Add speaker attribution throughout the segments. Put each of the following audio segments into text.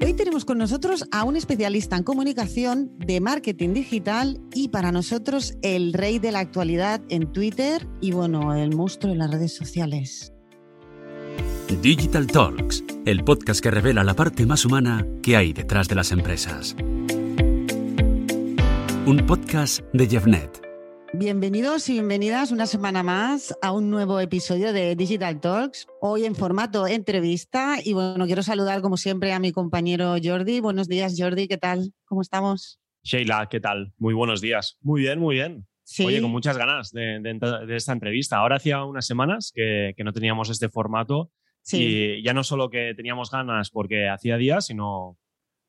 Speaker 1: Hoy tenemos con nosotros a un especialista en comunicación de marketing digital y para nosotros el rey de la actualidad en Twitter y bueno, el monstruo en las redes sociales.
Speaker 2: Digital Talks, el podcast que revela la parte más humana que hay detrás de las empresas. Un podcast de Jeffnet.
Speaker 1: Bienvenidos y bienvenidas una semana más a un nuevo episodio de Digital Talks, hoy en formato entrevista. Y bueno, quiero saludar como siempre a mi compañero Jordi. Buenos días Jordi, ¿qué tal? ¿Cómo estamos?
Speaker 3: Sheila, ¿qué tal? Muy buenos días. Muy bien, muy bien. Oye, con muchas ganas de, esta entrevista. Ahora hacía unas semanas que, no teníamos este formato y ya no solo que teníamos ganas porque hacía días, sino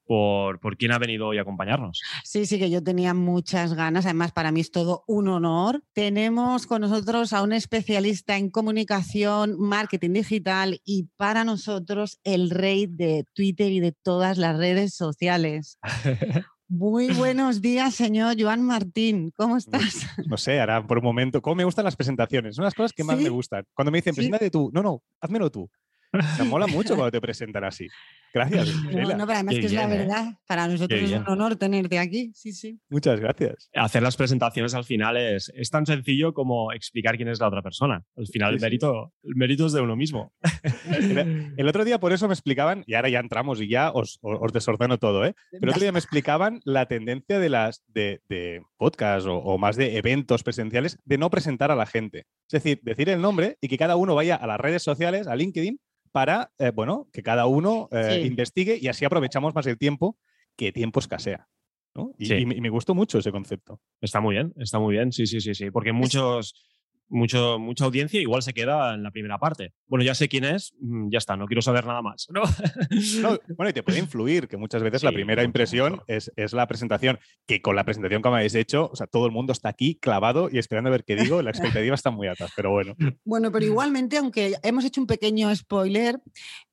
Speaker 3: por, por quién ha venido hoy a acompañarnos.
Speaker 1: Sí, sí, que yo tenía muchas ganas. Además, para mí es todo un honor. Tenemos con nosotros a un especialista en comunicación, marketing digital y para nosotros el rey de Twitter y de todas las redes sociales. Muy buenos días, señor Joan Martín. ¿Cómo estás?
Speaker 4: No sé, ahora por un momento. ¿Cómo me gustan las presentaciones? Son las cosas que más me gustan. Cuando me dicen, preséntate tú. No, no, házmelo tú. Me mola mucho cuando te presentan así. Gracias.
Speaker 1: No, no, pero además que es la ¿eh? verdad. Para nosotros es un honor tenerte aquí. Sí, sí.
Speaker 4: Muchas gracias.
Speaker 3: Hacer las presentaciones al final es, es tan sencillo como explicar quién es la otra persona. Al final el, mérito, el mérito es de uno mismo.
Speaker 4: el, otro día por eso me explicaban, y ahora ya entramos y ya os, os desordeno todo, ¿eh? pero el otro día me explicaban la tendencia de las de, de podcast o, o más de eventos presenciales de no presentar a la gente. Es decir, decir el nombre y que cada uno vaya a las redes sociales, a LinkedIn, para, eh, bueno, que cada uno eh, investigue y así aprovechamos más el tiempo, que tiempo escasea. Y, me gustó mucho ese concepto.
Speaker 3: Está muy bien, está muy bien, sí, sí, sí, sí, porque muchos mucho, mucha audiencia igual se queda en la primera parte. Bueno, ya sé quién es, mm, ya está, no quiero saber nada más.
Speaker 4: bueno, y te puede influir, que muchas veces la primera impresión es, es, la presentación, que con la presentación que me habéis hecho, o sea, todo el mundo está aquí clavado y esperando a ver qué digo, la expectativa está muy alta, pero bueno.
Speaker 1: Bueno, pero igualmente, aunque hemos hecho un pequeño spoiler,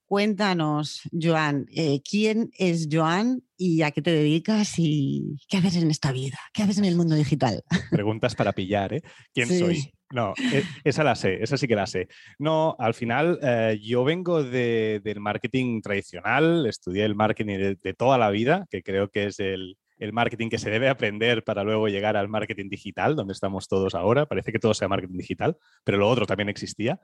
Speaker 1: Cuéntanos, Joan, eh, ¿quién es Joan y a qué te dedicas y qué haces en esta vida? ¿Qué haces en el mundo digital?
Speaker 4: Preguntas para pillar, ¿eh? ¿Quién soy? No, e, esa la sé, esa sí que la sé. No, al final eh, yo vengo del marketing tradicional, estudié el marketing de, toda la vida, que creo que es el, marketing que se debe aprender para luego llegar al marketing digital, donde estamos todos ahora. Parece que todo sea marketing digital, pero lo otro también existía.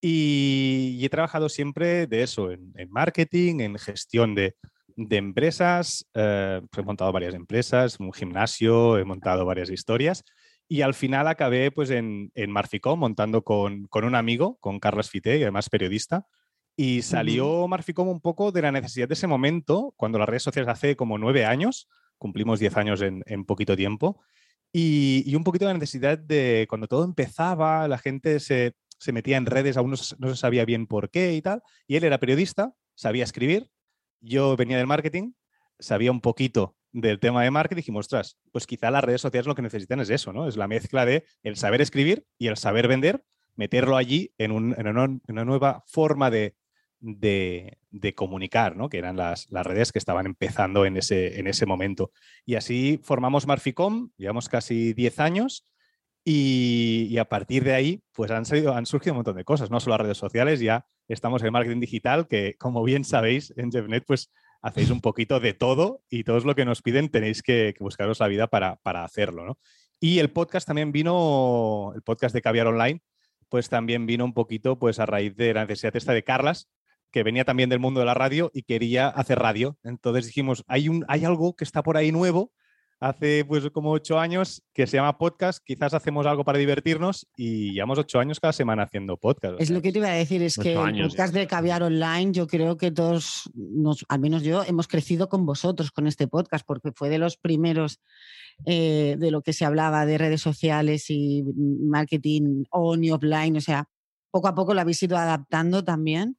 Speaker 4: Y, he trabajado siempre de eso, en, marketing, en gestión de, empresas. Eh, he montado varias empresas, un gimnasio, he montado varias historias. Y al final acabé pues, en, en Marficom montando con, un amigo, con Carlos Fité, y además periodista. Y salió Marficom un poco de la necesidad de ese momento, cuando las redes sociales hace como nueve años, cumplimos diez años en, poquito tiempo, y, y, un poquito de la necesidad de cuando todo empezaba, la gente se, se metía en redes, aún no, se sabía bien por qué y tal. Y él era periodista, sabía escribir, yo venía del marketing, sabía un poquito del tema de marketing dijimos, ostras, pues quizá las redes sociales lo que necesitan es eso, ¿no? Es la mezcla de el saber escribir y el saber vender, meterlo allí en, una, nueva forma de, comunicar, ¿no? Que eran las, redes que estaban empezando en ese, en ese momento. Y así formamos Marficom, llevamos casi 10 años y, a partir de ahí, pues han, han surgido un montón de cosas, no solo las redes sociales, ya estamos en marketing digital, que como bien sabéis, en JevNet, pues hacéis un poquito de todo y todo lo que nos piden tenéis que, buscaros la vida para, para hacerlo, ¿no? Y el podcast también vino, el podcast de Caviar Online, pues también vino un poquito pues a raíz de la necesidad de Carlas, que venía también del mundo de la radio y quería hacer radio. Entonces dijimos, hay, un, hay algo que está por ahí nuevo hace pues como ocho años que se llama podcast. Quizás hacemos algo para divertirnos y llevamos ocho años cada semana haciendo podcast.
Speaker 1: Es lo que te iba a decir, es que el podcast de Caviar Online, yo creo que todos, nos, al menos yo, hemos crecido con vosotros con este podcast, porque fue de los primeros eh, de lo que se hablaba de redes sociales y marketing on y offline. O sea, poco a poco lo habéis ido adaptando también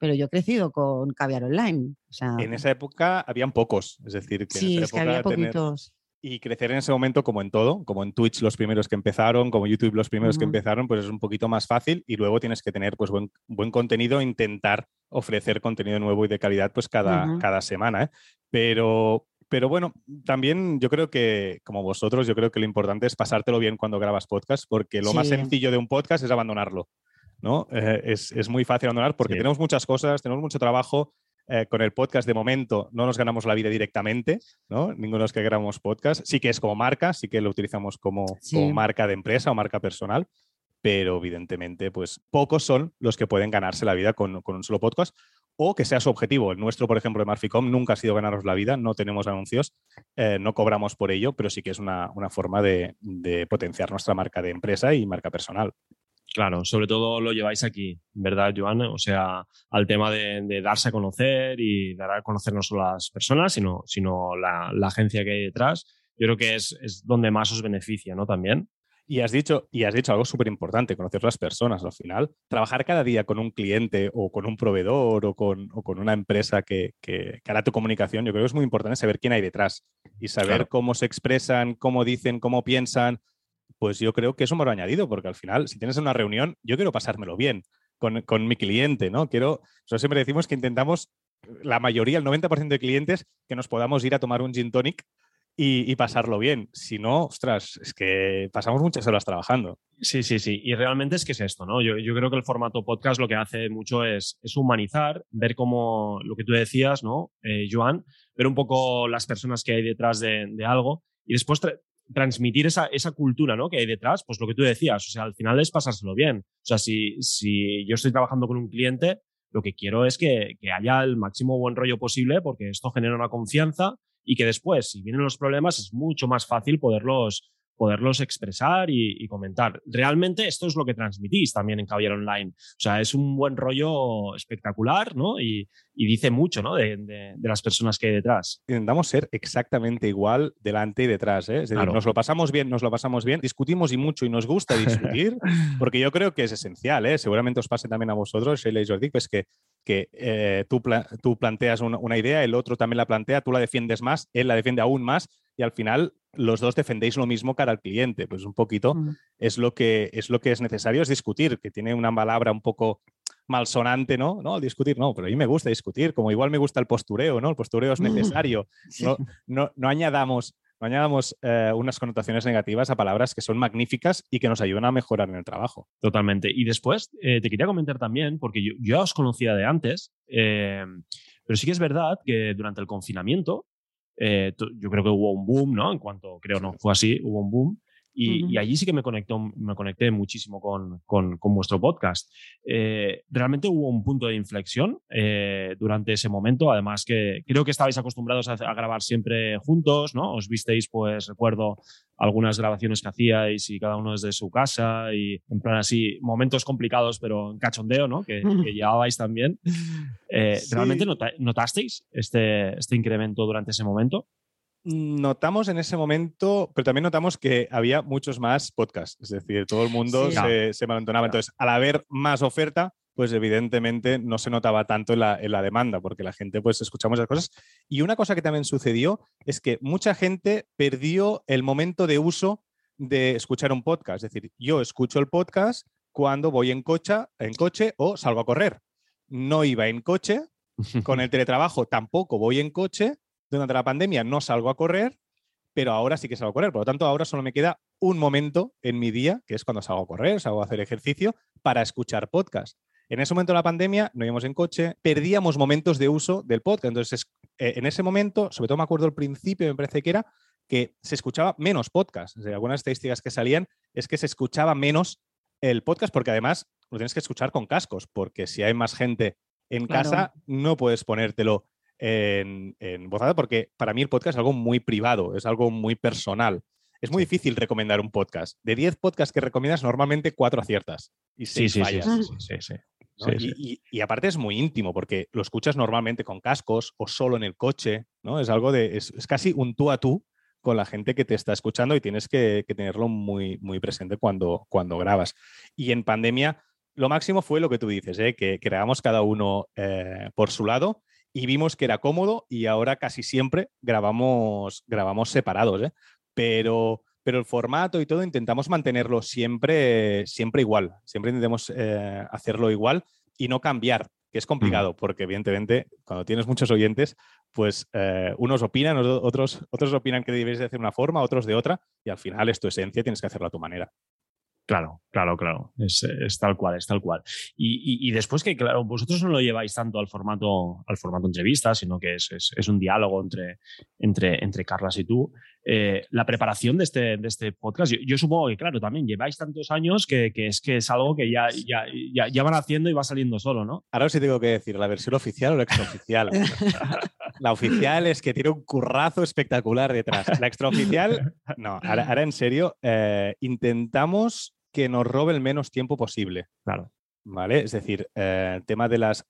Speaker 1: pero yo he crecido con Caviar Online.
Speaker 4: en esa época habían pocos, es decir, que
Speaker 1: sí,
Speaker 4: en
Speaker 1: es que había poquitos.
Speaker 4: Y crecer en ese momento, como en todo, como en Twitch los primeros que empezaron, como YouTube los primeros que empezaron, pues es un poquito más fácil y luego tienes que tener pues buen, buen contenido, intentar ofrecer contenido nuevo y de calidad pues cada, cada semana. ¿eh? Pero, pero bueno, también yo creo que, como vosotros, yo creo que lo importante es pasártelo bien cuando grabas podcast, porque lo más sencillo de un podcast es abandonarlo. ¿no? Eh, es, muy fácil abandonar porque tenemos muchas cosas, tenemos mucho trabajo, eh, con el podcast de momento no nos ganamos la vida directamente, ¿no? Ninguno de los que grabamos podcast. Sí que es como marca, sí que lo utilizamos como, marca de empresa o marca personal, pero evidentemente, pues pocos son los que pueden ganarse la vida con, un solo podcast o que sea su objetivo. El nuestro, por ejemplo, de Marficom nunca ha sido ganarnos la vida, no tenemos anuncios, eh, no cobramos por ello, pero sí que es una, forma de, potenciar nuestra marca de empresa y marca personal.
Speaker 3: Claro, sobre todo lo lleváis aquí, ¿verdad, Joan? O sea, al tema de, darse a conocer y dar a conocer no solo las personas, sino, sino la, agencia que hay detrás. Yo creo que es, es, donde más os beneficia, ¿no? También.
Speaker 4: Y has dicho, y has dicho algo súper importante, conocer las personas al final. Trabajar cada día con un cliente o con un proveedor o con, o con una empresa que, que, hará tu comunicación, yo creo que es muy importante saber quién hay detrás y saber cómo se expresan, cómo dicen, cómo piensan, pues yo creo que es un valor añadido, porque al final, si tienes una reunión, yo quiero pasármelo bien con, mi cliente, ¿no? Quiero, nosotros siempre decimos que intentamos, la mayoría, el 90% de clientes, que nos podamos ir a tomar un gin tonic y, pasarlo bien. Si no, ostras, es que pasamos muchas horas trabajando.
Speaker 3: Sí, sí, sí. Y realmente es que es esto, ¿no? Yo, creo que el formato podcast lo que hace mucho es, humanizar, ver cómo lo que tú decías, ¿no, eh, Joan? Ver un poco las personas que hay detrás de, de algo y después transmitir esa, esa cultura ¿no? que hay detrás, pues lo que tú decías, o sea, al final es pasárselo bien. O sea, si, si yo estoy trabajando con un cliente, lo que quiero es que, que haya el máximo buen rollo posible porque esto genera una confianza y que después, si vienen los problemas, es mucho más fácil poderlos, poderlos expresar y, comentar. Realmente esto es lo que transmitís también en Caballero Online. O sea, es un buen rollo espectacular, ¿no? Y, dice mucho, ¿no? De, las personas que hay detrás.
Speaker 4: Intentamos ser exactamente igual delante y detrás, ¿eh? Es decir, nos lo pasamos bien, nos lo pasamos bien, discutimos y mucho y nos gusta discutir, porque yo creo que es esencial, ¿eh? Seguramente os pase también a vosotros, Sheila y Jordi, pues que que eh, tú, tú, planteas una, idea, el otro también la plantea, tú la defiendes más, él la defiende aún más y al final los dos defendéis lo mismo cara al cliente. Pues un poquito mm. es, lo que, es lo que es necesario, es discutir, que tiene una palabra un poco malsonante, ¿no? No, discutir, no, pero a mí me gusta discutir, como igual me gusta el postureo, ¿no? El postureo es necesario. No, no, no añadamos no añadamos eh, unas connotaciones negativas a palabras que son magníficas y que nos ayudan a mejorar en el trabajo.
Speaker 3: Totalmente. Y después eh, te quería comentar también, porque yo, ya os conocía de antes, eh, pero sí que es verdad que durante el confinamiento, yo creo que hubo un boom, ¿no? En cuanto, creo, no, fue así, hubo un boom. Y, allí sí que me, conectó, me conecté muchísimo con, con, con vuestro podcast. Eh, realmente hubo un punto de inflexión eh, durante ese momento, además que creo que estabais acostumbrados a, grabar siempre juntos, ¿no? Os visteis, pues recuerdo algunas grabaciones que hacíais y cada uno desde su casa y en plan así, momentos complicados pero en cachondeo, ¿no? Que, que llevabais también. Eh, ¿Realmente notasteis este, este incremento durante ese momento?
Speaker 4: Notamos en ese momento, pero también notamos que había muchos más podcasts, es decir, todo el mundo se, se Entonces, al haber más oferta, pues evidentemente no se notaba tanto en la, demanda, porque la gente pues escuchamos las cosas. Y una cosa que también sucedió es que mucha gente perdió el momento de uso de escuchar un podcast. Es decir, yo escucho el podcast cuando voy en coche, en coche o salgo a correr. No iba en coche, con el teletrabajo tampoco voy en coche durante la pandemia no salgo a correr, pero ahora sí que salgo a correr. Por lo tanto, ahora solo me queda un momento en mi día, que es cuando salgo a correr, salgo a hacer ejercicio, para escuchar podcast. En ese momento de la pandemia no íbamos en coche, perdíamos momentos de uso del podcast. Entonces, eh, en ese momento, sobre todo me acuerdo al principio, me parece que era que se escuchaba menos podcast. algunas estadísticas que salían es que se escuchaba menos el podcast porque además lo tienes que escuchar con cascos, porque si hay más gente en casa, no puedes ponértelo en, en voz alta, porque para mí el podcast es algo muy privado, es algo muy personal. Es muy difícil recomendar un podcast. De 10 podcasts que recomiendas, normalmente 4 aciertas y 6 sí, fallas. Sí, sí, y, y, aparte es muy íntimo porque lo escuchas normalmente con cascos o solo en el coche, ¿no? Es algo de, es, casi un tú a tú con la gente que te está escuchando y tienes que, tenerlo muy, muy presente cuando, cuando grabas. Y en pandemia, lo máximo fue lo que tú dices, ¿eh? que grabamos cada uno eh, por su lado y vimos que era cómodo y ahora casi siempre grabamos, grabamos separados, ¿eh? pero, pero el formato y todo intentamos mantenerlo siempre, siempre igual, siempre intentamos eh, hacerlo igual y no cambiar, que es complicado, porque evidentemente cuando tienes muchos oyentes, pues eh, unos opinan, otros, otros opinan que debes de hacer una forma, otros de otra, y al final es tu esencia, tienes que hacerlo a tu manera.
Speaker 3: Claro, claro, claro. Es, tal cual, es tal cual. Y, después que, claro, vosotros no lo lleváis tanto al formato, al formato entrevista, sino que es, un diálogo entre, entre, entre Carlas y tú. Eh, la preparación de este, de este podcast, yo, supongo que, claro, también lleváis tantos años que, es que es algo que ya, ya, ya, van haciendo y va saliendo solo, ¿no?
Speaker 4: Ahora sí tengo que decir, ¿la versión oficial o la extraoficial? la oficial es que tiene un currazo espectacular detrás. La extraoficial, no, ahora, en serio, eh, intentamos que nos robe el menos tiempo posible.
Speaker 3: Claro.
Speaker 4: ¿Vale? Es decir, eh, el tema de las.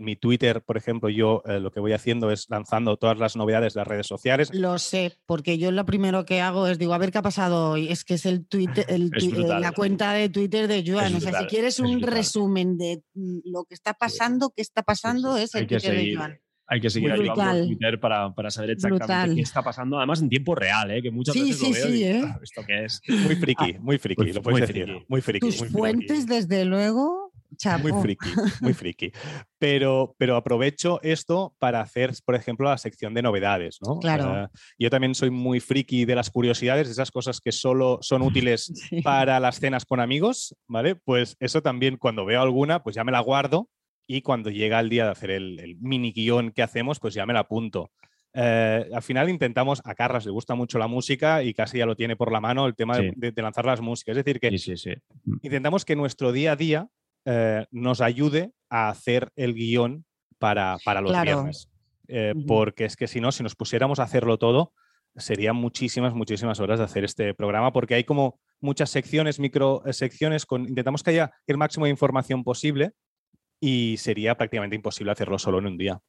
Speaker 4: mi Twitter, por ejemplo, yo eh, lo que voy haciendo es lanzando todas las novedades de las redes sociales.
Speaker 1: Lo sé, porque yo lo primero que hago es digo, a ver qué ha pasado hoy. Es que es el Twitter, el, la cuenta de Twitter de Joan. o sea, si quieres un resumen de mm, lo que está pasando, qué está pasando, es el Twitter de Joan.
Speaker 3: Hay que seguir ayudando a Twitter para, para, saber exactamente qué está pasando, además en tiempo real, ¿eh? que muchas veces lo veo
Speaker 1: sí, ¿eh?
Speaker 3: ¿esto qué es?
Speaker 4: Muy friki, muy friki, lo puedes decir. Muy friki.
Speaker 1: Tus fuentes, desde luego,
Speaker 4: Muy friki, muy friki. Pero, pero aprovecho esto para hacer, por ejemplo, la sección de novedades, ¿no?
Speaker 1: Claro.
Speaker 4: yo también soy muy friki de las curiosidades, de esas cosas que solo son útiles para las cenas con amigos, ¿vale? Pues eso también cuando veo alguna, pues ya me la guardo y cuando llega el día de hacer el, mini guion que hacemos, pues ya me la apunto. Eh, al final intentamos, a Carlas le gusta mucho la música y casi ya lo tiene por la mano el tema de, lanzar las músicas. Es decir, que mm. intentamos que nuestro día a día eh, nos ayude a hacer el guion para, los viernes. Eh, porque es que si no, si nos pusiéramos a hacerlo todo, serían muchísimas, muchísimas horas de hacer este programa, porque hay como muchas secciones, micro secciones, con, intentamos que haya el máximo de información posible y sería prácticamente imposible hacerlo solo en un día.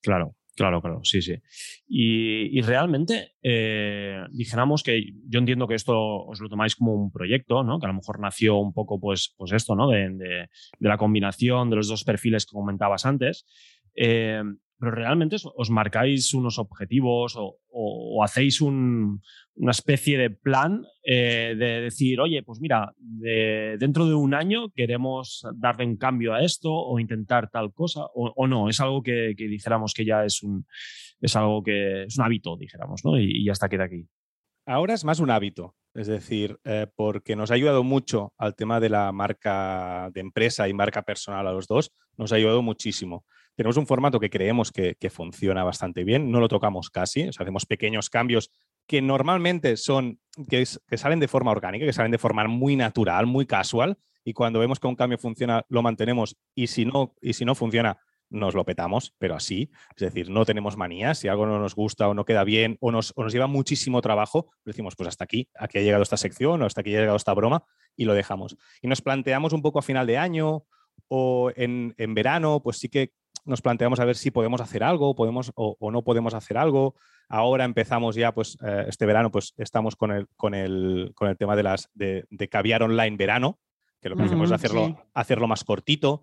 Speaker 3: Claro, claro, claro, sí, sí. Y, realmente, eh, dijéramos que yo entiendo que esto os lo tomáis como un proyecto, ¿no? Que a lo mejor nació un poco, pues, pues esto, ¿no? De, de, la combinación de los dos perfiles que comentabas antes. Eh, pero realmente os, marcáis unos objetivos o, hacéis una especie de plan eh, de decir, oye, pues mira, dentro de un año queremos darle un cambio a esto o intentar tal cosa, o, no, es algo que, dijéramos que ya es un, es algo que es un hábito, dijéramos, ¿no? Y, ya está, queda aquí.
Speaker 4: Ahora es más un hábito, es decir, eh, porque nos ha ayudado mucho al tema de la marca de empresa y marca personal a los dos, nos ha ayudado muchísimo. Tenemos un formato que creemos que, funciona bastante bien, no lo tocamos casi, hacemos pequeños cambios que normalmente son, que, salen de forma orgánica, que salen de forma muy natural, muy casual, y cuando vemos que un cambio funciona, lo mantenemos, y si no, y si no funciona, nos lo petamos, pero así. Es decir, no tenemos manías. Si algo no nos gusta o no queda bien o nos, o nos, lleva muchísimo trabajo, decimos, pues hasta aquí, aquí ha llegado esta sección o hasta aquí ha llegado esta broma y lo dejamos. Y nos planteamos un poco a final de año o en, en verano, pues sí que nos planteamos a ver si podemos hacer algo podemos, o, no podemos hacer algo. Ahora empezamos ya, pues eh, este verano, pues estamos con el, con el, con el tema de, las, de, caviar online verano, que lo que hacemos es hacerlo, hacerlo más cortito.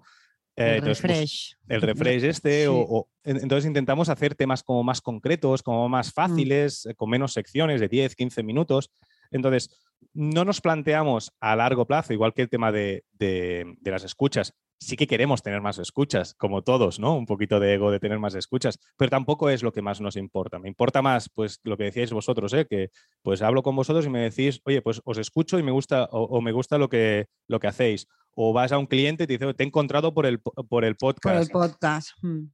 Speaker 1: Eh, el pues, refresh.
Speaker 4: el refresh este, o, entonces intentamos hacer temas como más concretos, como más mm. fáciles, con menos secciones de 10, 15 minutos. Entonces, no nos planteamos a largo plazo, igual que el tema de, de, de las escuchas, sí que queremos tener más escuchas, como todos, ¿no? Un poquito de ego de tener más escuchas, pero tampoco es lo que más nos importa. Me importa más, pues, lo que decíais vosotros, ¿eh? Que, pues, hablo con vosotros y me decís, oye, pues, os escucho y me gusta, o, me gusta lo que, lo que hacéis. O vas a un cliente y te dice, te he encontrado por el, por el podcast.
Speaker 1: Por el podcast. Hmm.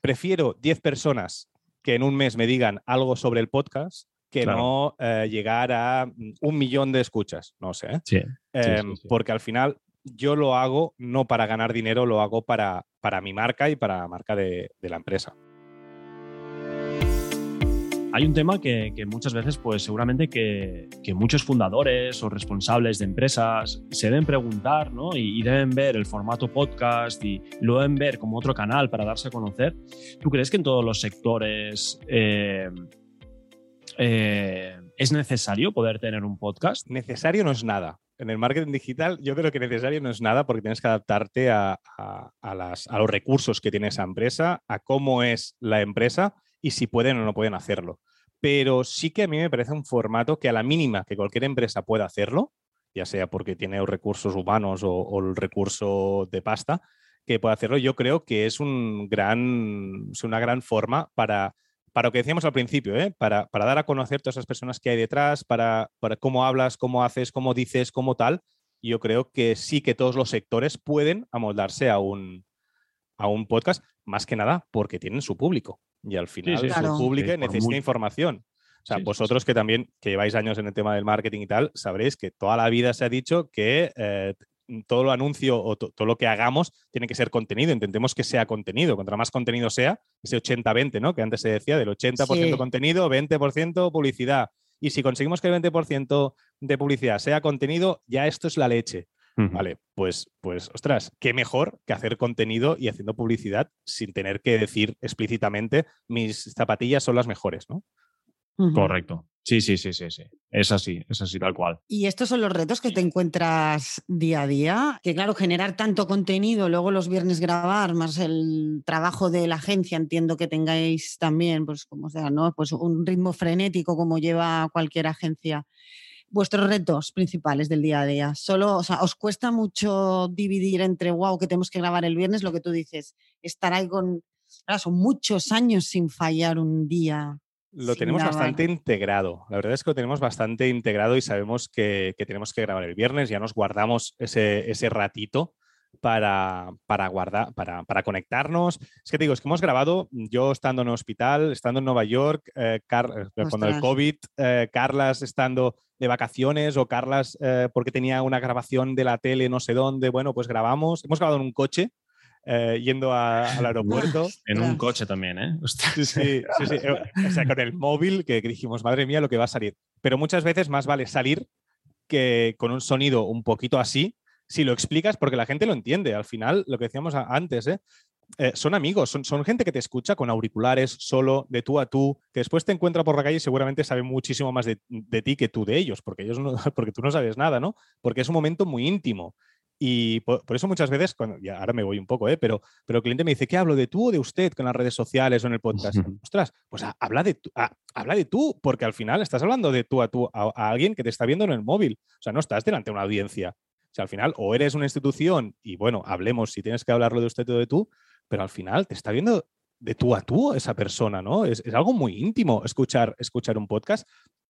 Speaker 4: prefiero 10 personas que en un mes me digan algo sobre el podcast que no eh, llegar a un millón de escuchas, no sé. Em, porque al final yo lo hago no para ganar dinero, lo hago para, para mi marca y para la marca de, la empresa.
Speaker 3: Hay un tema que, muchas veces, pues seguramente que, muchos fundadores o responsables de empresas se deben preguntar, ¿no? Y, deben ver el formato podcast y lo deben ver como otro canal para darse a conocer. ¿Tú crees que en todos los sectores eh, eh, es necesario poder tener un podcast?
Speaker 4: Necesario no es nada en el marketing digital yo creo que necesario no es nada porque tienes que adaptarte a, los recursos que tiene esa empresa, a cómo es la empresa y si pueden o no pueden hacerlo. Pero sí que a mí me parece un formato que a la mínima que cualquier empresa pueda hacerlo, ya sea porque tiene recursos humanos o, el recurso de pasta, que pueda hacerlo, yo creo que es, un gran, es una gran forma para para lo que decíamos al principio, ¿eh? para, dar a conocer todas esas personas que hay detrás, para, cómo hablas, cómo haces, cómo dices, cómo tal, yo creo que sí que todos los sectores pueden amoldarse a un, a un podcast, más que nada porque tienen su público. Y al final su público necesita información. O sea, vosotros que también que lleváis años en el tema del marketing y tal, sabréis que toda la vida se ha dicho que eh, todo lo anuncio o todo lo que hagamos tiene que ser contenido. Intentemos que sea contenido. Contra más contenido sea, ese 80-20, ¿no? Que antes se decía, del 80% contenido, 20% publicidad. Y si conseguimos que el 20% de publicidad sea contenido, ya esto es la leche. Vale, pues, pues, ostras, qué mejor que hacer contenido y haciendo publicidad sin tener que decir explícitamente mis zapatillas son las mejores, ¿no?
Speaker 3: Correcto. Sí, sí, sí, sí, sí. Es así, es así tal cual.
Speaker 1: Y estos son los retos que te encuentras día a día, que claro, generar tanto contenido, luego los viernes grabar, más el trabajo de la agencia, entiendo que tengáis también, pues como sea, ¿no? Pues un ritmo frenético como lleva cualquier agencia. Vuestros retos principales del día a día. Solo, o sea, ¿os cuesta mucho dividir entre, wow, que tenemos que grabar el viernes, lo que tú dices, estar ahí con, son muchos años sin fallar un día
Speaker 4: lo tenemos bastante integrado. La verdad es que lo tenemos bastante integrado y sabemos que, tenemos que grabar el viernes. Ya nos guardamos ese, ese ratito para, para guardar, para, para, conectarnos. Es que te digo, es que hemos grabado, yo estando en el hospital, estando en Nueva York, eh, eh cuando el COVID, eh, Carlas estando de vacaciones o Carlas eh, porque tenía una grabación de la tele no sé dónde, bueno, pues grabamos. Hemos grabado en un coche eh, yendo al aeropuerto.
Speaker 3: En un coche también, ¿eh?
Speaker 4: Sí, sí, sí, eh, O sea, con el móvil que dijimos, madre mía, lo que va a salir. Pero muchas veces más vale salir que con un sonido un poquito así, si lo explicas, porque la gente lo entiende. Al final, lo que decíamos antes, ¿eh? son amigos, son, son, gente que te escucha con auriculares, solo, de tú a tú, que después te encuentra por la calle y seguramente sabe muchísimo más de, de ti que tú de ellos, porque, ellos no, porque tú no sabes nada, ¿no? Porque es un momento muy íntimo. Y por, eso muchas veces, cuando, ya ahora me voy un poco, ¿eh? pero, pero el cliente me dice, ¿qué hablo de tú o de usted con las redes sociales o en el podcast? Ostras, pues habla, de tú, habla de tú, porque al final estás hablando de tú a tú a, alguien que te está viendo en el móvil. O sea, no estás delante de una audiencia. O sea, al final, o eres una institución y bueno, hablemos si tienes que hablarlo de usted o de tú, pero al final te está viendo de tú a tú esa persona, ¿no? Es, es, algo muy íntimo escuchar, escuchar un podcast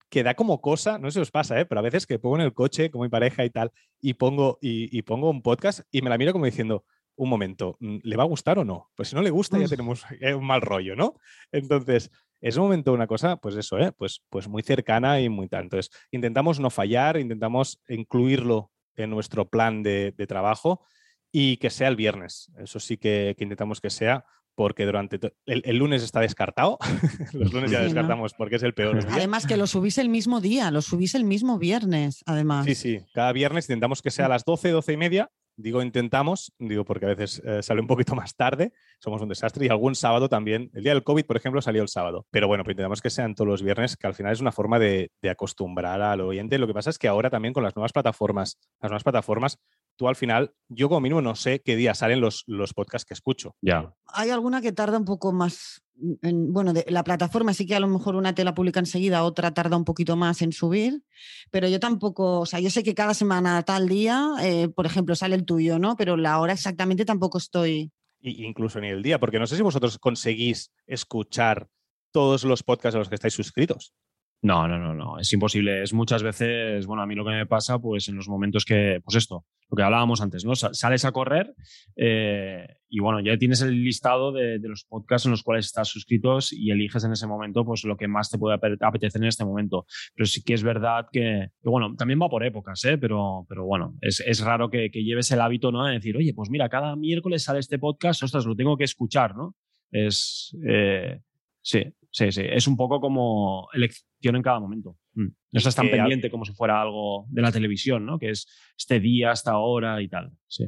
Speaker 4: que da como cosa, no sé si os pasa, ¿eh? pero a veces que pongo en el coche con mi pareja y tal, y pongo, y, pongo un podcast y me la miro como diciendo, un momento, mm, ¿le va a gustar o no? Pues si no le gusta ya tenemos eh, un mal rollo, ¿no? Entonces, es un momento una cosa, pues eso, ¿eh? pues, pues muy cercana y muy tal. Entonces, intentamos no fallar, intentamos incluirlo en nuestro plan de, trabajo y que sea el viernes. Eso sí que, que intentamos que sea, porque durante el, lunes está descartado. Los lunes ya descartamos porque es el peor.
Speaker 1: Además que lo subís el mismo día, lo subís el mismo viernes, además.
Speaker 4: Sí, sí, cada viernes intentamos que sea a las 12, 12 y media. Digo intentamos, digo porque a veces eh, sale un poquito más tarde, somos un desastre y algún sábado también, el día del COVID, por ejemplo, salió el sábado. Pero bueno, pues intentamos que sean todos los viernes, que al final es una forma de, de acostumbrar al oyente. Lo que pasa es que ahora también con las nuevas plataformas, las nuevas plataformas tú al final, yo como mínimo no sé qué día salen los, los podcasts que escucho.
Speaker 3: Ya.
Speaker 1: Hay alguna que tarda un poco más. bueno, de, la plataforma sí que a lo mejor una te la publica enseguida, otra tarda un poquito más en subir, pero yo tampoco, o sea, yo sé que cada semana, tal día, eh, por ejemplo, sale el tuyo, ¿no? Pero la hora exactamente tampoco estoy.
Speaker 4: incluso ni el día, porque no sé si vosotros conseguís escuchar todos los podcasts a los que estáis suscritos.
Speaker 3: No, no, no, no, es imposible. Es muchas veces, bueno, a mí lo que me pasa, pues en los momentos que, pues esto, lo que hablábamos antes, ¿no? Sales a correr eh, y bueno, ya tienes el listado de, los podcasts en los cuales estás suscritos y eliges en ese momento, pues lo que más te puede apetecer en este momento. Pero sí que es verdad que, bueno, también va por épocas, ¿eh? Pero, pero bueno, es, es raro que, que, lleves el hábito, ¿no? De decir, oye, pues mira, cada miércoles sale este podcast, ostras, lo tengo que escuchar, ¿no? Es, eh, sí, sí, sí, es un poco como en cada momento. Mm. No estás tan pendiente como si fuera algo de la televisión, ¿no? Que es este día, esta hora y tal. Sí.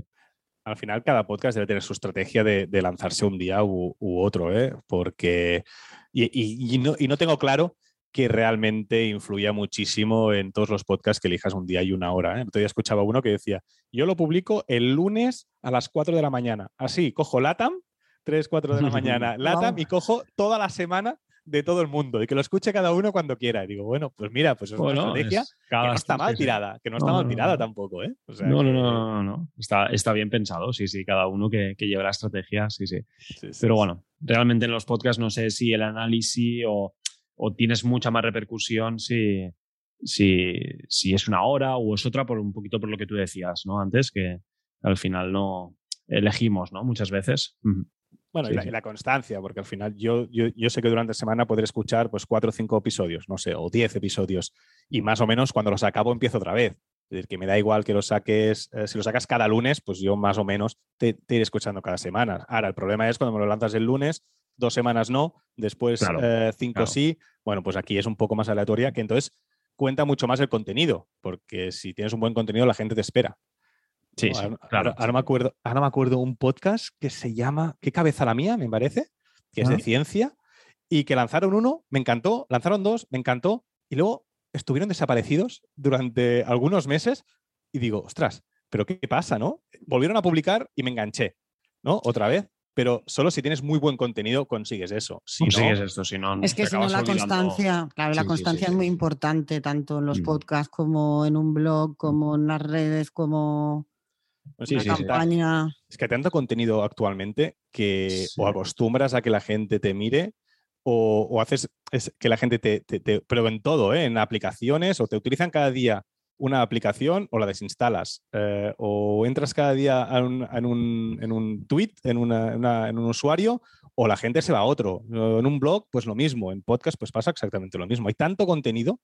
Speaker 4: Al final, cada podcast debe tener su estrategia de, lanzarse un día u, otro, ¿eh? Porque. Y, no, y no tengo claro que realmente influya muchísimo en todos los podcasts que elijas un día y una hora. ¿eh? Todavía escuchaba uno que decía, yo lo publico el lunes a las 4 de la mañana. Así, cojo LATAM, 3, 4 de la mañana, LATAM, y cojo toda la semana de todo el mundo y que lo escuche cada uno cuando quiera. Y digo, bueno, pues mira, pues es una estrategia que no está mal tirada, que no está mal tirada tampoco, ¿eh?
Speaker 3: no, no, no, no, Está, está bien pensado, sí, sí, cada uno que, que lleve la estrategia, sí, sí. Pero bueno, realmente en los podcasts no sé si el análisis o, o tienes mucha más repercusión si, si, si, es una hora o es otra, por un poquito por lo que tú decías, ¿no? Antes, que al final no elegimos, ¿no? Muchas veces.
Speaker 4: Bueno, y, la, constancia, porque al final yo, yo, sé que durante la semana podré escuchar pues cuatro o cinco episodios, no sé, o diez episodios, y más o menos cuando los acabo empiezo otra vez. Es decir, que me da igual que lo saques, eh, si lo sacas cada lunes, pues yo más o menos te, iré escuchando cada semana. Ahora, el problema es cuando me lo lanzas el lunes, dos semanas no, después eh, cinco sí, bueno, pues aquí es un poco más aleatoria, que entonces cuenta mucho más el contenido, porque si tienes un buen contenido la gente te espera.
Speaker 3: Sí,
Speaker 4: claro. Ahora, me acuerdo, ahora me acuerdo un podcast que se llama ¿Qué cabeza la mía? Me parece, que es de ciencia, y que lanzaron uno, me encantó, lanzaron dos, me encantó, y luego estuvieron desaparecidos durante algunos meses, y digo, ostras, pero ¿qué pasa, no? Volvieron a publicar y me enganché, ¿no? Otra vez. Pero solo si tienes muy buen contenido consigues eso. Si
Speaker 3: consigues esto, si no.
Speaker 1: Es que si no, la constancia, claro, la constancia es muy importante, tanto en los mm. podcasts como en un blog, como en las redes, como
Speaker 4: Sí, sí, Es que hay tanto contenido actualmente que o acostumbras a que la gente te mire o, haces que la gente te, Pero en todo, ¿eh? en aplicaciones, o te utilizan cada día una aplicación o la desinstalas, eh, o entras cada día en, un, en, un, tweet, en, en, un usuario, o la gente se va a otro. En un blog, pues lo mismo. En podcast, pues pasa exactamente lo mismo. Hay tanto contenido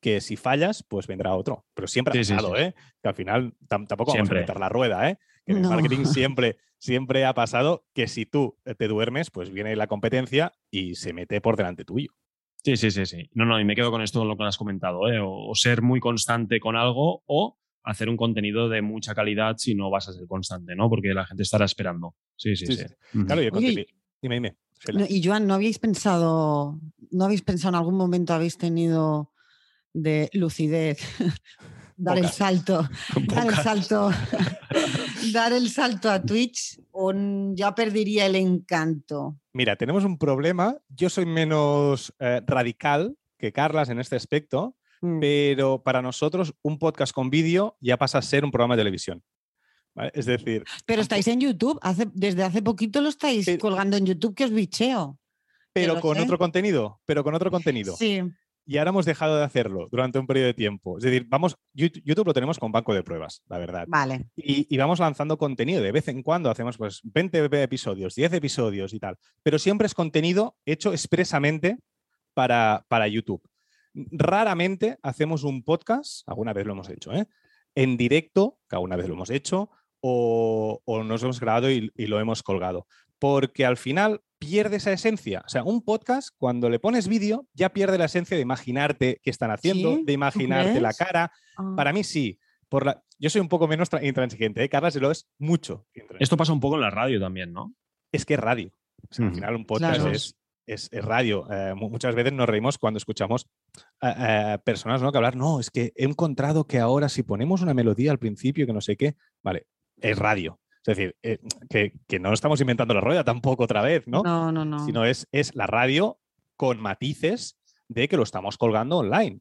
Speaker 4: que si fallas, pues vendrá otro. Pero siempre ha pasado, ¿eh? Que al final tampoco vamos a meter la rueda, ¿eh? Que en el marketing siempre, siempre ha pasado que si tú te duermes, pues viene la competencia y se mete por delante tuyo.
Speaker 3: Sí, sí, sí, sí. No, no, y me quedo con esto lo que has comentado, ¿eh? o, ser muy constante con algo o hacer un contenido de mucha calidad si no vas a ser constante, ¿no? Porque la gente estará esperando. Sí, sí, sí.
Speaker 4: Claro, y dime, dime.
Speaker 1: y Joan, ¿no habéis pensado, no habéis pensado en algún momento, habéis tenido de lucidez, dar el salto, dar el salto, dar el salto a Twitch o ya perdería el encanto?
Speaker 4: Mira, tenemos un problema. Yo soy menos eh, radical que Carlas en este aspecto, mm. pero para nosotros un podcast con vídeo ya pasa a ser un programa de televisión. Es decir.
Speaker 1: Pero estáis en YouTube, desde hace poquito lo estáis colgando en YouTube, que os bicheo.
Speaker 4: Pero con otro contenido, pero con otro contenido.
Speaker 1: Sí
Speaker 4: y ahora hemos dejado de hacerlo durante un periodo de tiempo. Es decir, vamos, YouTube lo tenemos con banco de pruebas, la verdad.
Speaker 1: Vale.
Speaker 4: Y, vamos lanzando contenido. De vez en cuando hacemos pues 20 episodios, 10 episodios y tal. Pero siempre es contenido hecho expresamente para, para YouTube. Raramente hacemos un podcast, alguna vez lo hemos hecho, ¿eh? en directo, que alguna vez lo hemos hecho, o, nos hemos grabado y, y, lo hemos colgado. Porque al final pierde esa esencia. O sea, un podcast, cuando le pones vídeo, ya pierde la esencia de imaginarte qué están haciendo, de imaginarte la cara. Ah. Para mí sí. Por la... Yo soy un poco menos intransigente, ¿eh? Carla se lo es mucho.
Speaker 3: Esto pasa un poco en la radio también, ¿no?
Speaker 4: Es que es radio. Al final un podcast es, es, radio. Eh, muchas veces nos reímos cuando escuchamos a, personas ¿no? que hablar, no, es que he encontrado que ahora si ponemos una melodía al principio que no sé qué, vale, es radio. Es decir, eh, que, no estamos inventando la rueda tampoco otra vez, ¿no?
Speaker 1: No, no, no.
Speaker 4: Sino es, es la radio con matices de que lo estamos colgando online,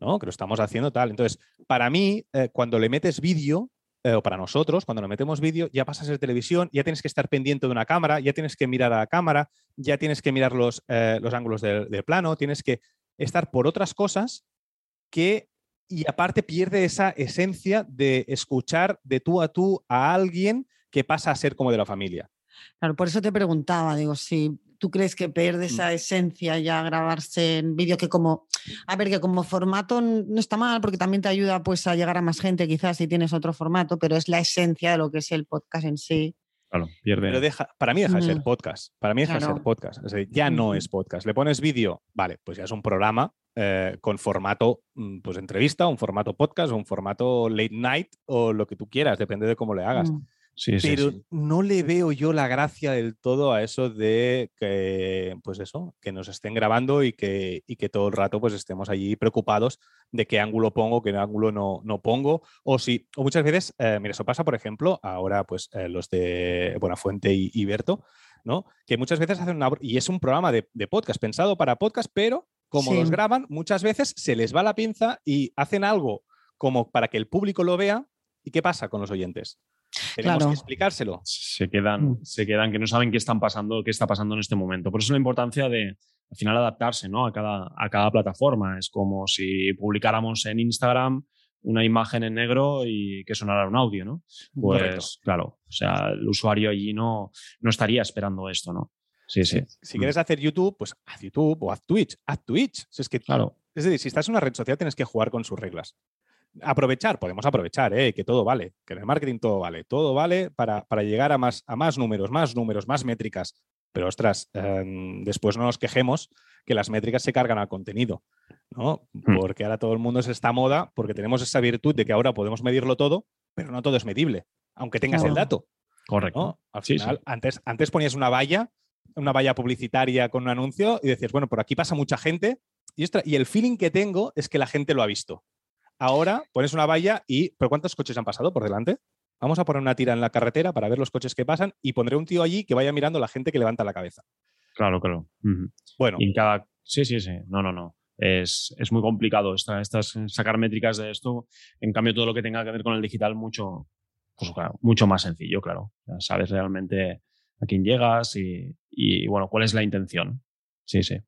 Speaker 4: ¿no? Que lo estamos haciendo tal. Entonces, para mí, eh, cuando le metes vídeo, eh, o para nosotros, cuando le metemos vídeo, ya pasas a ser televisión, ya tienes que estar pendiente de una cámara, ya tienes que mirar a la cámara, ya tienes que mirar los, los ángulos del de plano, tienes que estar por otras cosas que y aparte pierde esa esencia de escuchar de tú a tú a alguien que pasa a ser como de la familia.
Speaker 1: Claro, por eso te preguntaba, digo, si tú crees que pierde mm. esa esencia ya grabarse en vídeo, que como, a ver, que como formato no está mal, porque también te ayuda pues a llegar a más gente, quizás si tienes otro formato, pero es la esencia de lo que es el podcast en sí.
Speaker 3: Claro, pierde.
Speaker 4: Pero deja, para mí deja de ser mm. podcast. Para mí deja de ser podcast. ya no es podcast. Le pones vídeo, vale, pues ya es un programa eh, con formato, mm, pues entrevista, un formato podcast, o un formato late night o lo que tú quieras, depende de cómo le hagas pero no le veo yo la gracia del todo a eso de que, pues eso, que nos estén grabando y que, y que todo el rato pues estemos allí preocupados de qué ángulo pongo, qué ángulo no, no pongo. O si, o muchas veces, eh, mira, eso pasa, por ejemplo, ahora pues eh, los de Buenafuente y, y Berto, ¿no? Que muchas veces hacen una... Y es un programa de, de podcast, pensado para podcast, pero como los graban, muchas veces se les va la pinza y hacen algo como para que el público lo vea. ¿Y qué pasa con los oyentes? Tenemos que explicárselo.
Speaker 3: Se quedan, mm. se quedan que no saben qué están pasando, qué está pasando en este momento. Por eso la importancia de, al final adaptarse ¿no? a, cada, a cada plataforma. Es como si publicáramos en Instagram una imagen en negro y que sonara un audio, ¿no? Pues claro, o sea, el usuario allí no, no estaría esperando esto, ¿no? Sí, sí.
Speaker 4: Si, quieres hacer YouTube, pues haz YouTube o haz Twitch. Haz Twitch. es que, claro. Es decir, si estás en una red social tienes que jugar con sus reglas. Aprovechar, podemos aprovechar, ¿eh? que todo vale, que en el marketing todo vale. Todo vale para, para llegar a más, a más números, más números, más métricas. Pero ostras, em, después no nos quejemos que las métricas se cargan al contenido, ¿no? Hmm. Porque ahora todo el mundo es esta moda, porque tenemos esa virtud de que ahora podemos medirlo todo, pero no todo es medible, aunque tengas el dato.
Speaker 3: Correcto.
Speaker 4: Al final, Antes, antes ponías una valla una valla publicitaria con un anuncio y decías, bueno, por aquí pasa mucha gente y, y el feeling que tengo es que la gente lo ha visto. Ahora pones una valla y, ¿pero cuántos coches han pasado por delante? Vamos a poner una tira en la carretera para ver los coches que pasan y pondré un tío allí que vaya mirando a la gente que levanta la cabeza.
Speaker 3: Claro, claro.
Speaker 4: Bueno.
Speaker 3: Y cada... Sí, sí, sí. No, no, no. Es, muy complicado estas, sacar métricas de esto. En cambio, todo lo que tenga que ver con el digital, mucho, pues, mucho más sencillo, claro. sabes realmente a quién llegas y, bueno, cuál es la intención. Sí, sí.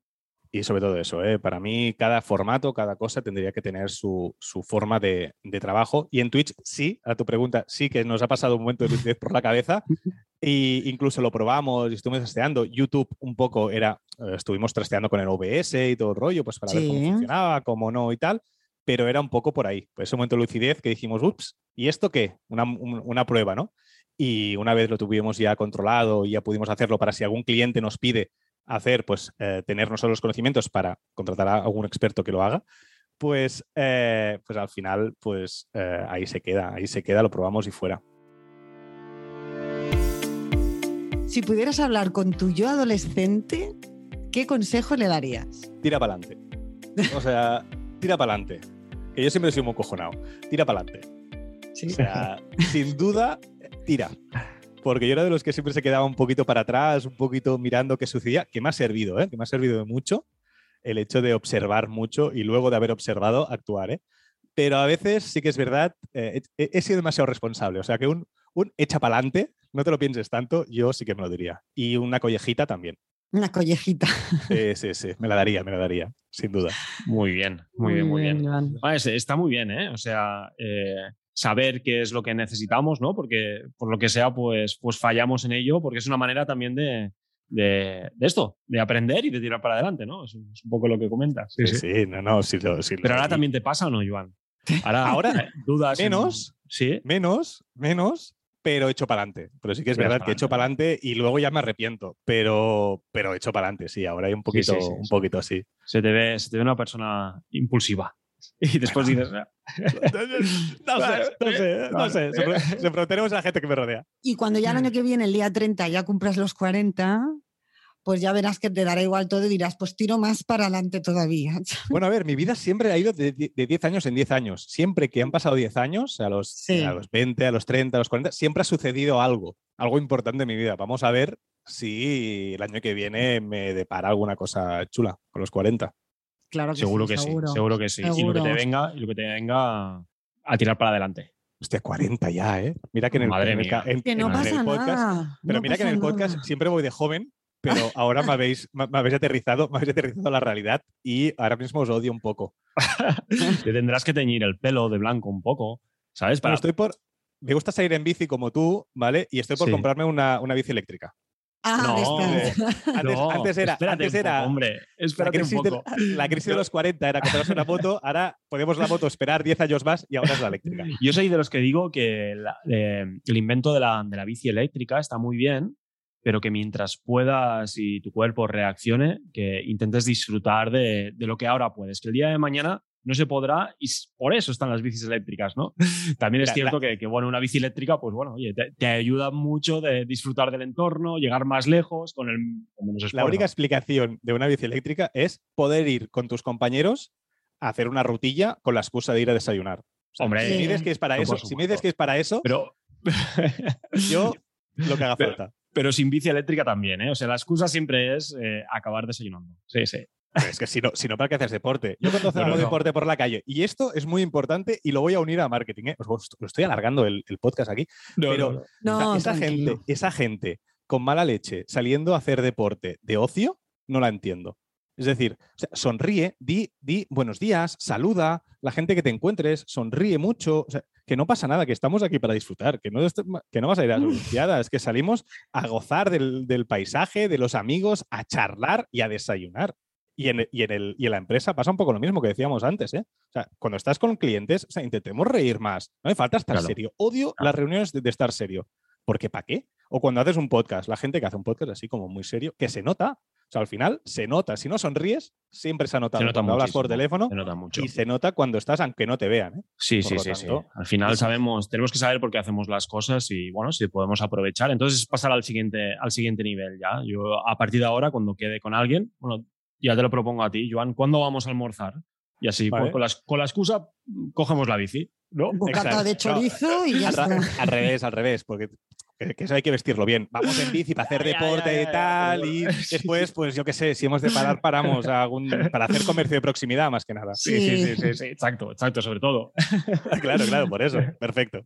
Speaker 4: Y sobre todo eso, ¿eh? para mí cada formato, cada cosa tendría que tener su, forma de, trabajo. Y en Twitch sí, a tu pregunta, sí que nos ha pasado un momento de por la cabeza e incluso lo probamos y estuvimos testeando. YouTube un poco era, eh, estuvimos testeando con el OBS y todo el rollo, pues para ver cómo funcionaba, cómo no y tal, pero era un poco por ahí. Pues ese momento de lucidez que dijimos, ups, ¿y esto qué? Una, una prueba, ¿no? y una vez lo tuvimos ya controlado y ya pudimos hacerlo para si algún cliente nos pide hacer, pues eh, tener nosotros los conocimientos para contratar a algún experto que lo haga, pues, eh, pues al final, pues eh, ahí se queda, ahí se queda, lo probamos y fuera.
Speaker 1: Si pudieras hablar con tu yo adolescente, ¿qué consejo le darías?
Speaker 4: Tira para adelante. O sea, tira para adelante. Que yo siempre sido muy cojonado. Tira para adelante. ¿Sí? O sea, sin duda, tira. Porque yo era de los que siempre se quedaba un poquito para atrás, un poquito mirando qué sucedía, que me ha servido, ¿eh? que me ha servido de mucho el hecho de observar mucho y luego de haber observado actuar. ¿eh? Pero a veces sí que es verdad, eh, he, sido demasiado responsable. O sea que un, un echa para adelante, no te lo pienses tanto, yo sí que me lo diría. Y una collejita también.
Speaker 1: Una collejita.
Speaker 4: Sí, sí, sí, me la daría, me la daría, sin duda.
Speaker 3: Muy bien, muy, bien, muy bien. está muy bien, ¿eh? O sea, eh, saber qué es lo que necesitamos, ¿no? Porque por lo que sea, pues, pues fallamos en ello, porque es una manera también de, de, esto, de aprender y de tirar para adelante, ¿no? Es, un poco lo que comentas.
Speaker 4: Sí, sí, no, no, sí,
Speaker 3: Pero ahora también te pasa o no, Joan?
Speaker 4: Ahora, ahora dudas. Menos, sí. Menos, menos, pero hecho para adelante. Pero sí que es verdad que he hecho para adelante y luego ya me arrepiento, pero, pero hecho para adelante, sí, ahora hay un poquito, un poquito así.
Speaker 3: Se te, ve, se te ve una persona impulsiva. Y después dices,
Speaker 4: ah". no sé, no sé, no sé. Se, tenemos a la gente que me rodea.
Speaker 1: Y cuando ya el año que viene, el día 30, ya cumplas los 40, pues ya verás que te dará igual todo y dirás, pues tiro más para adelante todavía.
Speaker 4: Bueno, a ver, mi vida siempre ha ido de, 10 años en 10 años. Siempre que han pasado 10 años, a los, a los 20, a los 30, a los 40, siempre ha sucedido algo, algo importante en mi vida. Vamos a ver si el año que viene me depara alguna cosa chula con los 40
Speaker 3: seguro que sí, seguro que sí. Y lo que te venga, y lo que te venga a tirar para adelante.
Speaker 4: Hostia, 40 ya, ¿eh? Mira que en el, podcast. Pero mira que en el podcast siempre voy de joven, pero ahora me habéis, me habéis aterrizado, me habéis aterrizado la realidad y ahora mismo os odio un poco.
Speaker 3: te tendrás que teñir el pelo de blanco un poco, ¿sabes?
Speaker 4: Para... estoy por. Me gusta salir en bici como tú, ¿vale? Y estoy por comprarme una, una bici eléctrica.
Speaker 1: Ah, no,
Speaker 4: antes, era, antes era
Speaker 3: hombre,
Speaker 4: la, crisis De, la crisis de los 40 era comprarse una moto, ahora podemos la moto esperar 10 años más y ahora es la eléctrica.
Speaker 3: Yo soy de los que digo que eh, el invento de la, de la bici eléctrica está muy bien, pero que mientras puedas y tu cuerpo reaccione, que intentes disfrutar de, de, lo que ahora puedes. Que el día de mañana no se podrá y por eso están las bicis eléctricas, ¿no? También es cierto Que, bueno, una bici eléctrica, pues bueno, oye, te, ayuda mucho de disfrutar del entorno, llegar más lejos con el
Speaker 4: La única explicación de una bici eléctrica es poder ir con tus compañeros a hacer una rutilla con la excusa de ir a desayunar.
Speaker 3: Hombre,
Speaker 4: si me dices que es para eso, si me dices que es para eso,
Speaker 3: pero
Speaker 4: yo lo que haga falta.
Speaker 3: Pero sin bici eléctrica también, ¿eh? O sea, la excusa siempre es eh, acabar desayunando. Sí, sí.
Speaker 4: Es que si no, si no ¿para qué haces deporte? Yo cuando hago deporte por la calle, y esto es muy importante y lo voy a unir a marketing, ¿eh? lo estoy alargando el, podcast aquí, pero esa, gente, esa gente con mala leche saliendo a hacer deporte de ocio, no la entiendo. Es decir, sonríe, di, di buenos días, saluda, la gente que te encuentres, sonríe mucho. que no pasa nada, que estamos aquí para disfrutar, que no, que no vas a ir a las Olimpiadas, que salimos a gozar del, del, paisaje, de los amigos, a charlar y a desayunar. Y en, y, en el, y en, la empresa pasa un poco lo mismo que decíamos antes. ¿eh? O sea, cuando estás con clientes, o sea, intentemos reír más. No me falta estar serio. Odio las reuniones de, de estar serio. Porque ¿para qué? O cuando haces un podcast, la gente que hace un podcast así como muy serio, que se nota, sea, al final se nota. Si no sonríes, siempre se ha notado cuando hablas por teléfono.
Speaker 3: Se nota mucho.
Speaker 4: Y se nota cuando estás, aunque no te vean. ¿eh?
Speaker 3: Sí, sí, sí, sí, Al final sabemos, tenemos que saber por qué hacemos las cosas y bueno, si podemos aprovechar. Entonces pasar al siguiente, al siguiente nivel ya. Yo a partir de ahora, cuando quede con alguien, bueno, ya te lo propongo a ti, Joan, ¿cuándo vamos a almorzar? Y así, pues, con, la, con la excusa, cogemos la bici. ¿no?
Speaker 1: Bocata de chorizo y ya
Speaker 4: al,
Speaker 1: está.
Speaker 4: Al revés, al revés, porque que, eso hay que vestirlo bien. Vamos en bici para hacer deporte y tal, y después, pues yo qué sé, si hemos de parar, paramos para hacer comercio de proximidad más que nada.
Speaker 3: Sí, sí, sí, sí, exacto, exacto, sobre todo.
Speaker 4: claro, claro, por eso, perfecto.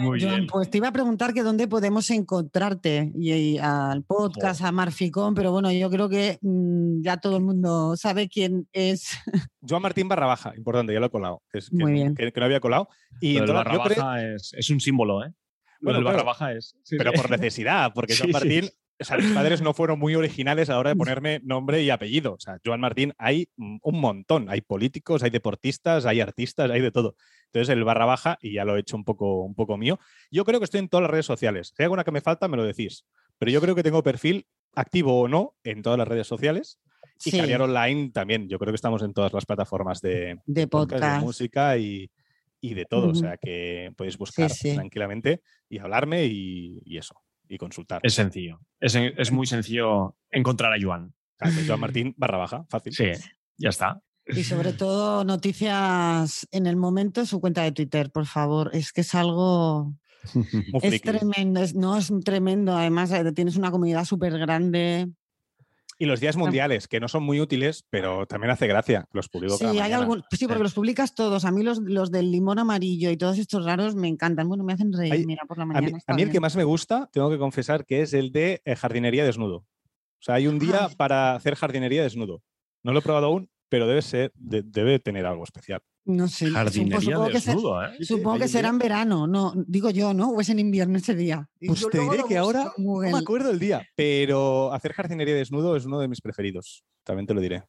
Speaker 1: Muy bien, Pues te iba a preguntar que dónde podemos encontrarte y, al podcast, a Marficón, pero bueno, yo creo que mm, ya todo el mundo sabe quién es.
Speaker 4: Joan Martín barra baja, importante, ya lo he colado. Es
Speaker 1: Muy bien.
Speaker 4: Que, no había colado.
Speaker 3: Y barra baja es, es, un símbolo, ¿eh? Bueno, el barra baja es.
Speaker 4: pero por necesidad, porque Joan Martín, o sea, mis padres no fueron muy originales a la hora de ponerme nombre y apellido. O sea, Joan Martín hay un montón. Hay políticos, hay deportistas, hay artistas, hay de todo. Entonces el barra baja, y ya lo he hecho un poco, un poco mío. Yo creo que estoy en todas las redes sociales. Si hay alguna que me falta, me lo decís. Pero yo creo que tengo perfil activo o no en todas las redes sociales. Y sí. Online también. Yo creo que estamos en todas las plataformas de,
Speaker 1: de podcast,
Speaker 4: de música y, y de todo. O sea que podéis buscar tranquilamente y hablarme y, eso, y consultar.
Speaker 3: Es sencillo. Es, es muy sencillo encontrar a Joan.
Speaker 4: Joan Martín barra baja, fácil.
Speaker 3: Sí, ya está.
Speaker 1: Y sobre todo noticias en el momento, su cuenta de Twitter, por favor. Es que es algo... es tremendo, no es tremendo. Además, eh, tienes una comunidad súper grande.
Speaker 4: Y los días mundiales, que no son muy útiles, pero también hace gracia. Los publico
Speaker 1: sí, hay algún, sí, porque los publicas todos. A mí los, los, del limón amarillo y todos estos raros me encantan. Bueno, me hacen reír, mira, por la mañana.
Speaker 4: A mí, el que más me gusta, tengo que confesar, que es el de eh, jardinería desnudo. O sea, hay un día para hacer jardinería desnudo. No lo he probado aún, pero debe ser, debe tener algo especial.
Speaker 1: No sé.
Speaker 3: Jardinería supongo, desnudo,
Speaker 1: que, ¿eh? supongo que será en verano, no, digo yo, ¿no? O es en invierno ese día.
Speaker 4: Pues te diré que ahora no me acuerdo el día, pero hacer jardinería desnudo es uno de mis preferidos. También te lo diré.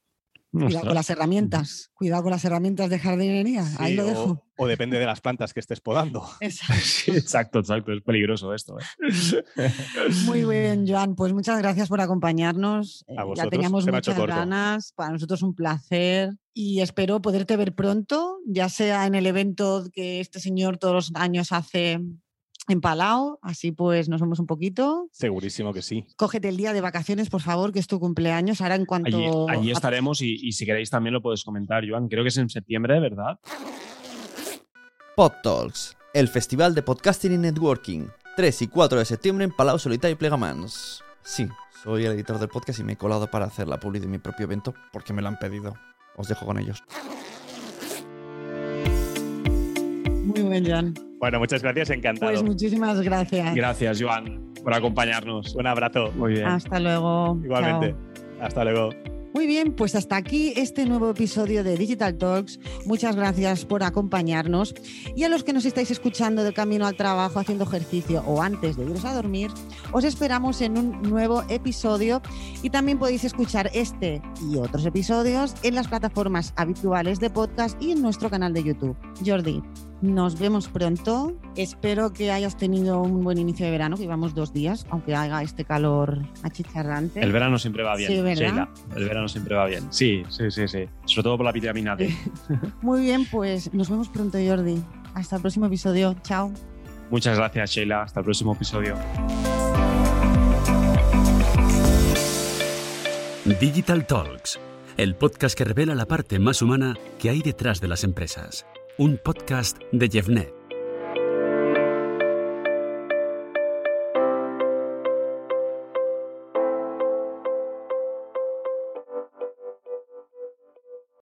Speaker 1: Cuidado con las herramientas. Cuidado con las herramientas de jardinería. Ahí lo dejo.
Speaker 4: O, depende de las plantas que estés podando.
Speaker 3: Exacto, exacto, Es peligroso esto. ¿eh?
Speaker 1: Muy bien, Joan. Pues muchas gracias por acompañarnos. Eh, ya teníamos muchas ganas. Para nosotros un placer. Y espero poderte ver pronto, ya sea en el evento que este señor todos los años hace en Palau, así pues nos vemos un poquito.
Speaker 4: Segurísimo que sí.
Speaker 1: Cógete el día de vacaciones, por favor, que es tu cumpleaños. Ahora en cuanto...
Speaker 3: Allí, estaremos y, si queréis también lo puedes comentar, Joan. Creo que es en septiembre, ¿verdad?
Speaker 5: Pod Talks, el festival de podcasting y networking. 3 y 4 de septiembre en Palau Solitario y Plegamans. Sí, soy el editor del podcast y me he colado para hacer la publi de mi propio evento porque me lo han pedido. Os dejo con ellos.
Speaker 1: Bien, Joan.
Speaker 4: Bueno, muchas gracias, encantado.
Speaker 1: Pues muchísimas gracias.
Speaker 3: Gracias, Joan, por acompañarnos.
Speaker 4: Un abrazo.
Speaker 3: Muy bien.
Speaker 1: Hasta luego.
Speaker 4: Igualmente. Hasta luego.
Speaker 1: Muy bien, pues hasta aquí este nuevo episodio de Digital Talks. Muchas gracias por acompañarnos. Y a los que nos estáis escuchando de camino al trabajo, haciendo ejercicio o antes de iros a dormir, os esperamos en un nuevo episodio. Y también podéis escuchar este y otros episodios en las plataformas habituales de podcast y en nuestro canal de YouTube. Jordi, nos vemos pronto. Espero que hayas tenido un buen inicio de verano, que llevamos dos días, aunque haga este calor achicharrante.
Speaker 3: El verano siempre va bien, sí, Sheila. El verano siempre va bien. Sí, sí, sí, sí. Sobre todo por la vitamina D.
Speaker 1: Muy bien, pues nos vemos pronto, Jordi. Hasta el próximo episodio. Chao.
Speaker 3: Muchas gracias, Sheila. Hasta el próximo episodio.
Speaker 2: Digital Talks, el podcast que revela la parte más humana que hay detrás de las empresas un podcast de Jeffnet.